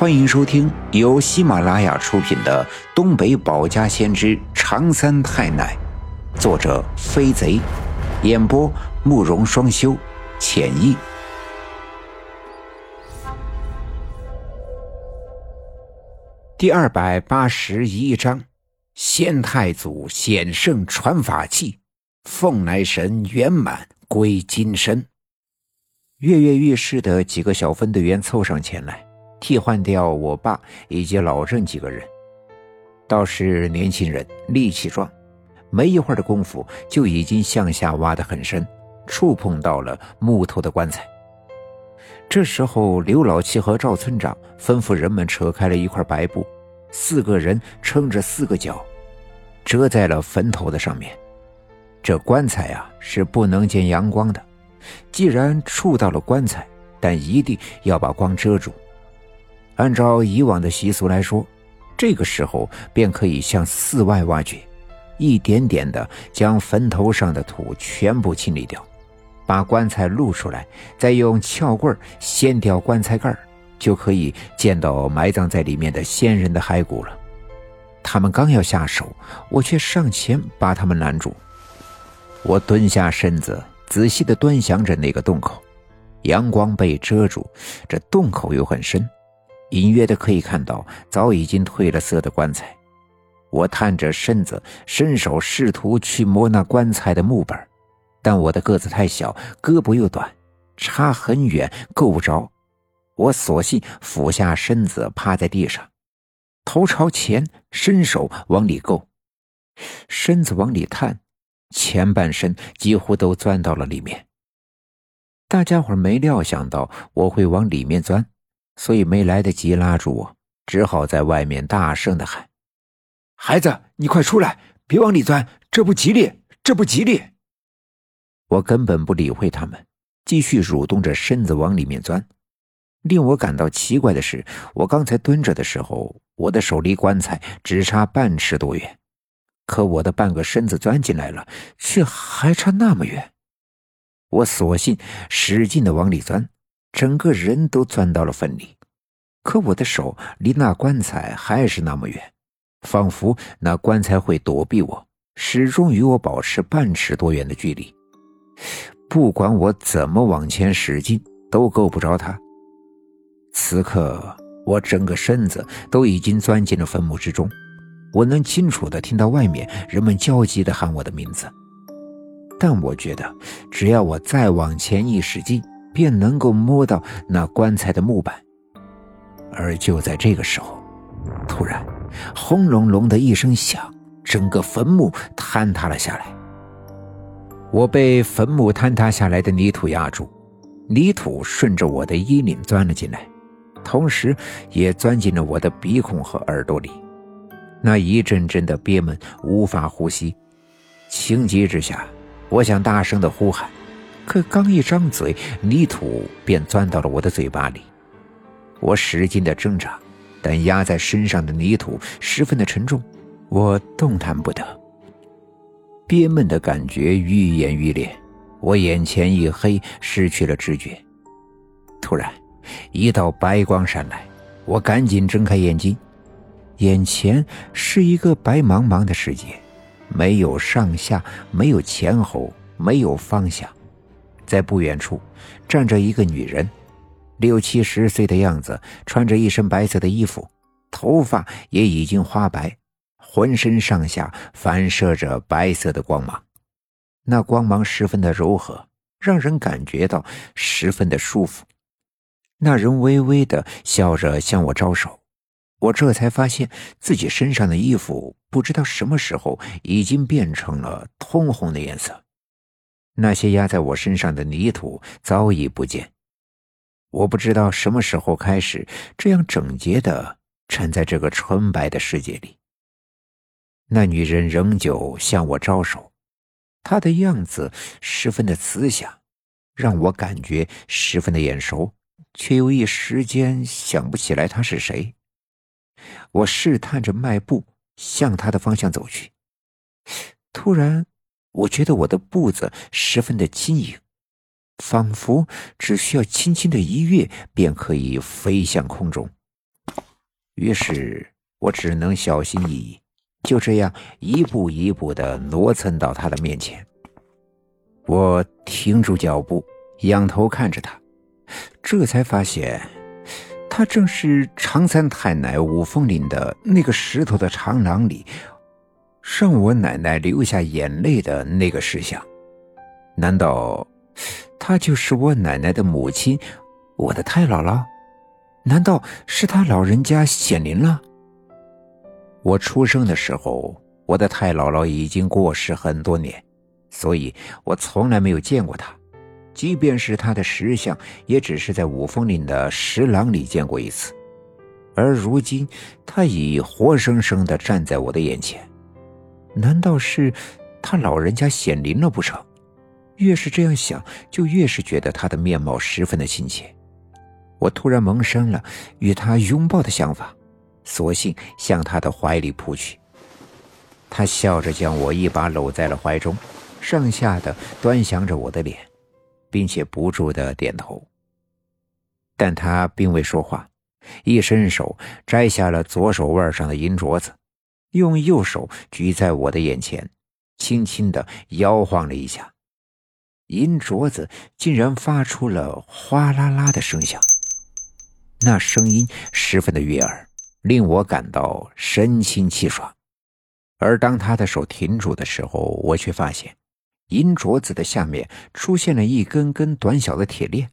欢迎收听由喜马拉雅出品的《东北保家先知长三太奶》，作者飞贼，演播慕容双修，浅意。第二百八十一章：先太祖显圣传法器，凤来神圆满归金身。跃跃欲试的几个小分队员凑上前来。替换掉我爸以及老郑几个人，倒是年轻人力气壮，没一会儿的功夫就已经向下挖得很深，触碰到了木头的棺材。这时候，刘老七和赵村长吩咐人们扯开了一块白布，四个人撑着四个角，遮在了坟头的上面。这棺材啊是不能见阳光的，既然触到了棺材，但一定要把光遮住。按照以往的习俗来说，这个时候便可以向寺外挖掘，一点点的将坟头上的土全部清理掉，把棺材露出来，再用撬棍掀掉棺材盖就可以见到埋葬在里面的先人的骸骨了。他们刚要下手，我却上前把他们拦住。我蹲下身子，仔细的端详着那个洞口，阳光被遮住，这洞口又很深。隐约的可以看到早已经褪了色的棺材，我探着身子，伸手试图去摸那棺材的木板，但我的个子太小，胳膊又短，差很远，够不着。我索性俯下身子，趴在地上，头朝前，伸手往里够，身子往里探，前半身几乎都钻到了里面。大家伙没料想到我会往里面钻。所以没来得及拉住我，只好在外面大声的喊：“孩子，你快出来，别往里钻，这不吉利，这不吉利！”我根本不理会他们，继续蠕动着身子往里面钻。令我感到奇怪的是，我刚才蹲着的时候，我的手离棺材只差半尺多远，可我的半个身子钻进来了，却还差那么远。我索性使劲的往里钻。整个人都钻到了坟里，可我的手离那棺材还是那么远，仿佛那棺材会躲避我，始终与我保持半尺多远的距离。不管我怎么往前使劲，都够不着它。此刻，我整个身子都已经钻进了坟墓之中，我能清楚地听到外面人们焦急地喊我的名字。但我觉得，只要我再往前一使劲，便能够摸到那棺材的木板，而就在这个时候，突然，轰隆隆的一声响，整个坟墓坍塌了下来。我被坟墓坍塌下来的泥土压住，泥土顺着我的衣领钻了进来，同时也钻进了我的鼻孔和耳朵里，那一阵阵的憋闷，无法呼吸。情急之下，我想大声的呼喊。可刚一张嘴，泥土便钻到了我的嘴巴里。我使劲的挣扎，但压在身上的泥土十分的沉重，我动弹不得。憋闷的感觉愈演愈烈，我眼前一黑，失去了知觉。突然，一道白光闪来，我赶紧睁开眼睛，眼前是一个白茫茫的世界，没有上下，没有前后，没有方向。在不远处，站着一个女人，六七十岁的样子，穿着一身白色的衣服，头发也已经花白，浑身上下反射着白色的光芒，那光芒十分的柔和，让人感觉到十分的舒服。那人微微的笑着向我招手，我这才发现自己身上的衣服不知道什么时候已经变成了通红的颜色。那些压在我身上的泥土早已不见，我不知道什么时候开始这样整洁的站在这个纯白的世界里。那女人仍旧向我招手，她的样子十分的慈祥，让我感觉十分的眼熟，却又一时间想不起来她是谁。我试探着迈步向她的方向走去，突然。我觉得我的步子十分的轻盈，仿佛只需要轻轻的一跃，便可以飞向空中。于是我只能小心翼翼，就这样一步一步的挪蹭到他的面前。我停住脚步，仰头看着他，这才发现，他正是常三太奶五凤岭的那个石头的长廊里，让我奶奶流下眼泪的那个石像。难道，她就是我奶奶的母亲，我的太姥姥？难道是她老人家显灵了？我出生的时候，我的太姥姥已经过世很多年。所以我从来没有见过他，即便是他的石像，也只是在五峰岭的石廊里见过一次。而如今，他已活生生的站在我的眼前，难道是他老人家显灵了不成？越是这样想，就越是觉得他的面貌十分的亲切。我突然萌生了与他拥抱的想法，索性向他的怀里扑去。他笑着将我一把搂在了怀中。上下的端详着我的脸，并且不住的点头。但他并未说话，一伸手摘下了左手腕上的银镯子，用右手举在我的眼前，轻轻的摇晃了一下，银镯子竟然发出了哗啦啦的声响。那声音十分的悦耳，令我感到神清气爽。而当他的手停住的时候，我却发现。银镯子的下面出现了一根根短小的铁链，